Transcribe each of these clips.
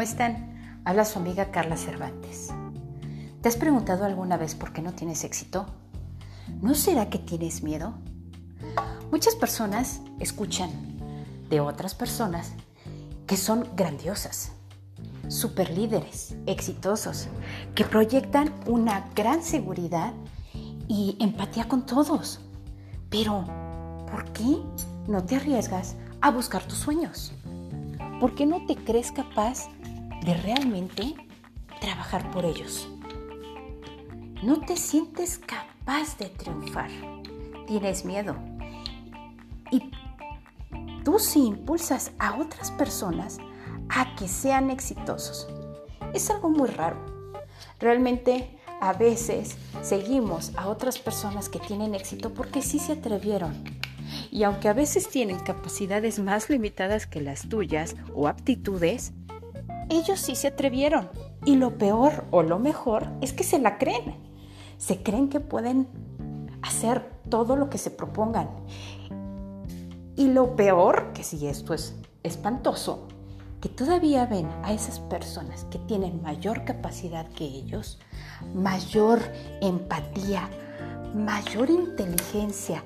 ¿cómo están? Habla su amiga Carla Cervantes. ¿Te has preguntado alguna vez por qué no tienes éxito? ¿No será que tienes miedo? Muchas personas escuchan de otras personas que son grandiosas, super líderes, exitosos, que proyectan una gran seguridad y empatía con todos. Pero, ¿por qué no te arriesgas a buscar tus sueños? ¿Por qué no te crees capaz de realmente trabajar por ellos? No te sientes capaz de triunfar. Tienes miedo. Y tú sí impulsas a otras personas a que sean exitosos. Es algo muy raro. Realmente a veces seguimos a otras personas que tienen éxito porque sí se atrevieron y aunque a veces tienen capacidades más limitadas que las tuyas o aptitudes, ellos sí se atrevieron. Y lo peor o lo mejor es que se la creen. Se creen que pueden hacer todo lo que se propongan. Y lo peor, que si esto es espantoso, que todavía ven a esas personas que tienen mayor capacidad que ellos, mayor empatía, mayor inteligencia,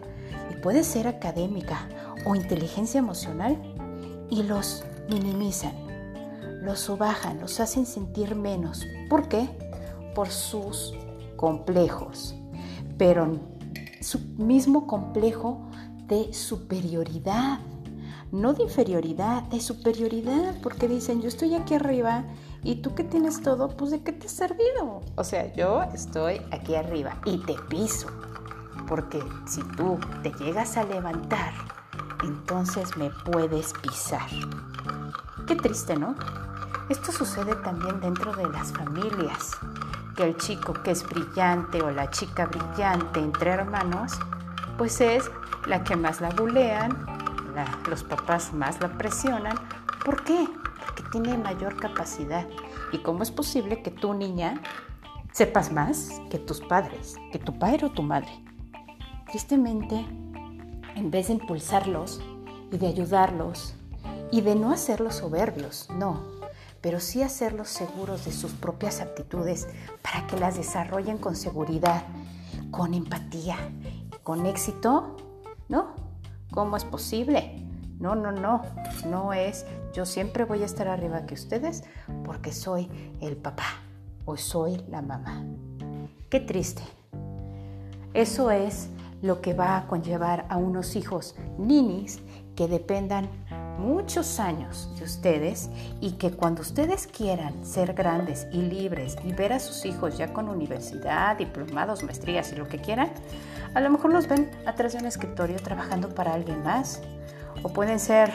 y puede ser académica o inteligencia emocional, y los minimizan, los subajan, los hacen sentir menos. ¿Por qué? Por sus complejos, pero su mismo complejo de superioridad, no de inferioridad, de superioridad, porque dicen, yo estoy aquí arriba y tú que tienes todo, pues de qué te ha servido. O sea, yo estoy aquí arriba y te piso porque si tú te llegas a levantar, entonces me puedes pisar. Qué triste, ¿no? Esto sucede también dentro de las familias, que el chico que es brillante o la chica brillante entre hermanos, pues es la que más la bulean, los papás más la presionan. ¿Por qué? Porque tiene mayor capacidad. ¿Y cómo es posible que tu niña sepas más que tus padres, que tu padre o tu madre? Tristemente, en vez de impulsarlos y de ayudarlos y de no hacerlos soberbios, no, pero sí hacerlos seguros de sus propias aptitudes para que las desarrollen con seguridad, con empatía, con éxito, ¿no? ¿Cómo es posible? No, no, no, no es yo siempre voy a estar arriba que ustedes porque soy el papá o soy la mamá. Qué triste. Eso es lo que va a conllevar a unos hijos ninis que dependan muchos años de ustedes y que cuando ustedes quieran ser grandes y libres y ver a sus hijos ya con universidad, diplomados, maestrías y lo que quieran, a lo mejor los ven atrás de un escritorio trabajando para alguien más. O pueden ser,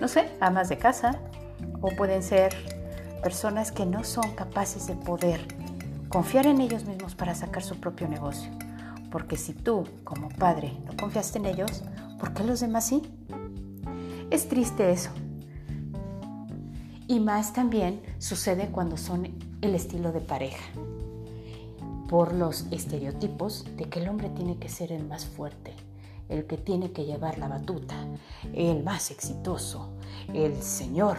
no sé, amas de casa. O pueden ser personas que no son capaces de poder confiar en ellos mismos para sacar su propio negocio. Porque si tú, como padre, no confiaste en ellos, ¿por qué los demás sí? Es triste eso. Y más también sucede cuando son el estilo de pareja. Por los estereotipos de que el hombre tiene que ser el más fuerte, el que tiene que llevar la batuta, el más exitoso, el señor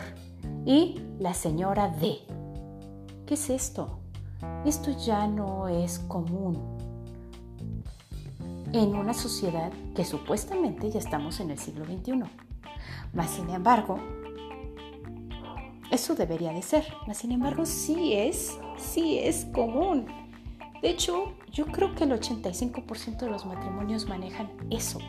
y la señora de. ¿Qué es esto? Esto ya no es común en una sociedad que supuestamente ya estamos en el siglo XXI. Mas, sin embargo, eso debería de ser. Mas, sin embargo, sí es, sí es común. De hecho, yo creo que el 85% de los matrimonios manejan eso.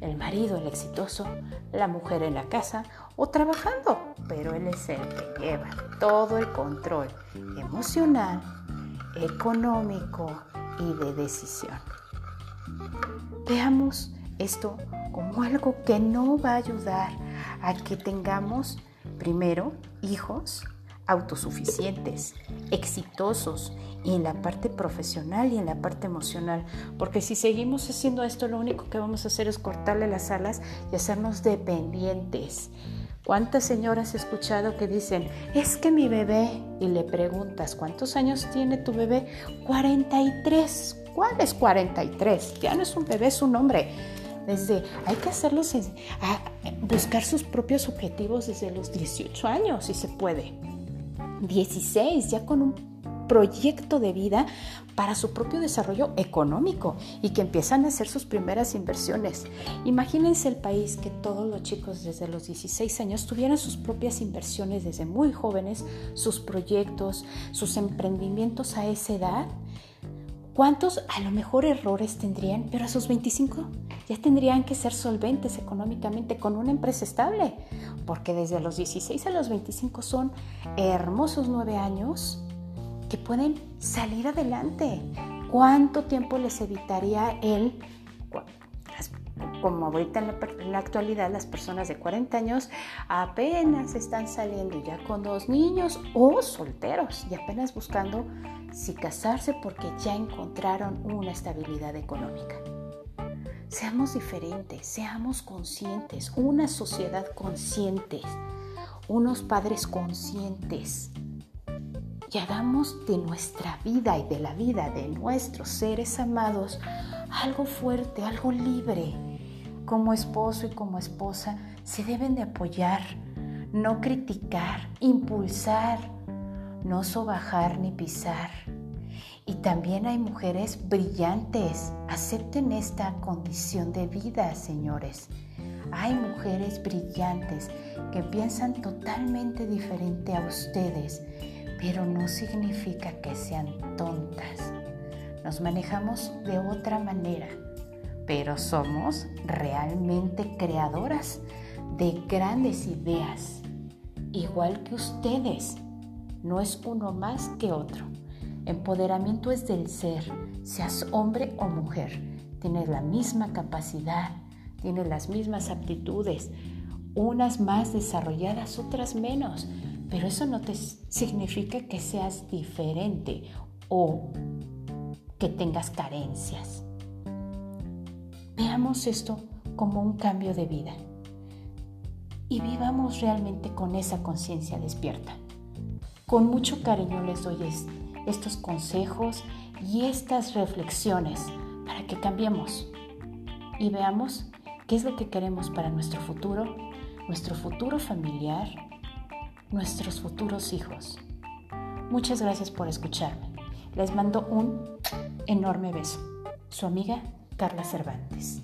El marido, el exitoso, la mujer en la casa o trabajando, pero él es el que lleva todo el control emocional, económico y de decisión. Veamos esto como algo que no va a ayudar a que tengamos, primero, hijos autosuficientes, exitosos y en la parte profesional y en la parte emocional. Porque si seguimos haciendo esto, lo único que vamos a hacer es cortarle las alas y hacernos dependientes. ¿Cuántas señoras he escuchado que dicen, es que mi bebé, y le preguntas, ¿cuántos años tiene tu bebé? 43. ¿Cuál es 43? Ya no es un bebé, es un hombre. Desde, hay que hacerlos, buscar sus propios objetivos desde los 18 años, si se puede. 16, ya con un proyecto de vida para su propio desarrollo económico y que empiezan a hacer sus primeras inversiones. Imagínense el país que todos los chicos desde los 16 años tuvieran sus propias inversiones desde muy jóvenes, sus proyectos, sus emprendimientos a esa edad. ¿Cuántos a lo mejor errores tendrían? Pero a sus 25 ya tendrían que ser solventes económicamente con una empresa estable, porque desde los 16 a los 25 son hermosos nueve años que pueden salir adelante. ¿Cuánto tiempo les evitaría él? Como ahorita en la, actualidad las personas de 40 años apenas están saliendo ya con dos niños o solteros y apenas buscando si casarse porque ya encontraron una estabilidad económica. Seamos diferentes, seamos conscientes, una sociedad consciente, unos padres conscientes y hagamos de nuestra vida y de la vida de nuestros seres amados algo fuerte, algo libre. Como esposo y como esposa se deben de apoyar, no criticar, impulsar, no sobajar ni pisar. Y también hay mujeres brillantes. Acepten esta condición de vida, señores. Hay mujeres brillantes que piensan totalmente diferente a ustedes pero no significa que sean tontas. Nos manejamos de otra manera, pero somos realmente creadoras de grandes ideas, igual que ustedes. No es uno más que otro. Empoderamiento es del ser, seas hombre o mujer. Tienes la misma capacidad, tienes las mismas aptitudes, unas más desarrolladas, otras menos, pero eso no te significa que seas diferente o que tengas carencias. Veamos esto como un cambio de vida y vivamos realmente con esa conciencia despierta. Con mucho cariño les doy estos consejos y estas reflexiones para que cambiemos y veamos qué es lo que queremos para nuestro futuro, nuestro futuro familiar nuestros futuros hijos. Muchas gracias por escucharme. Les mando un enorme beso. Su amiga Carla Cervantes.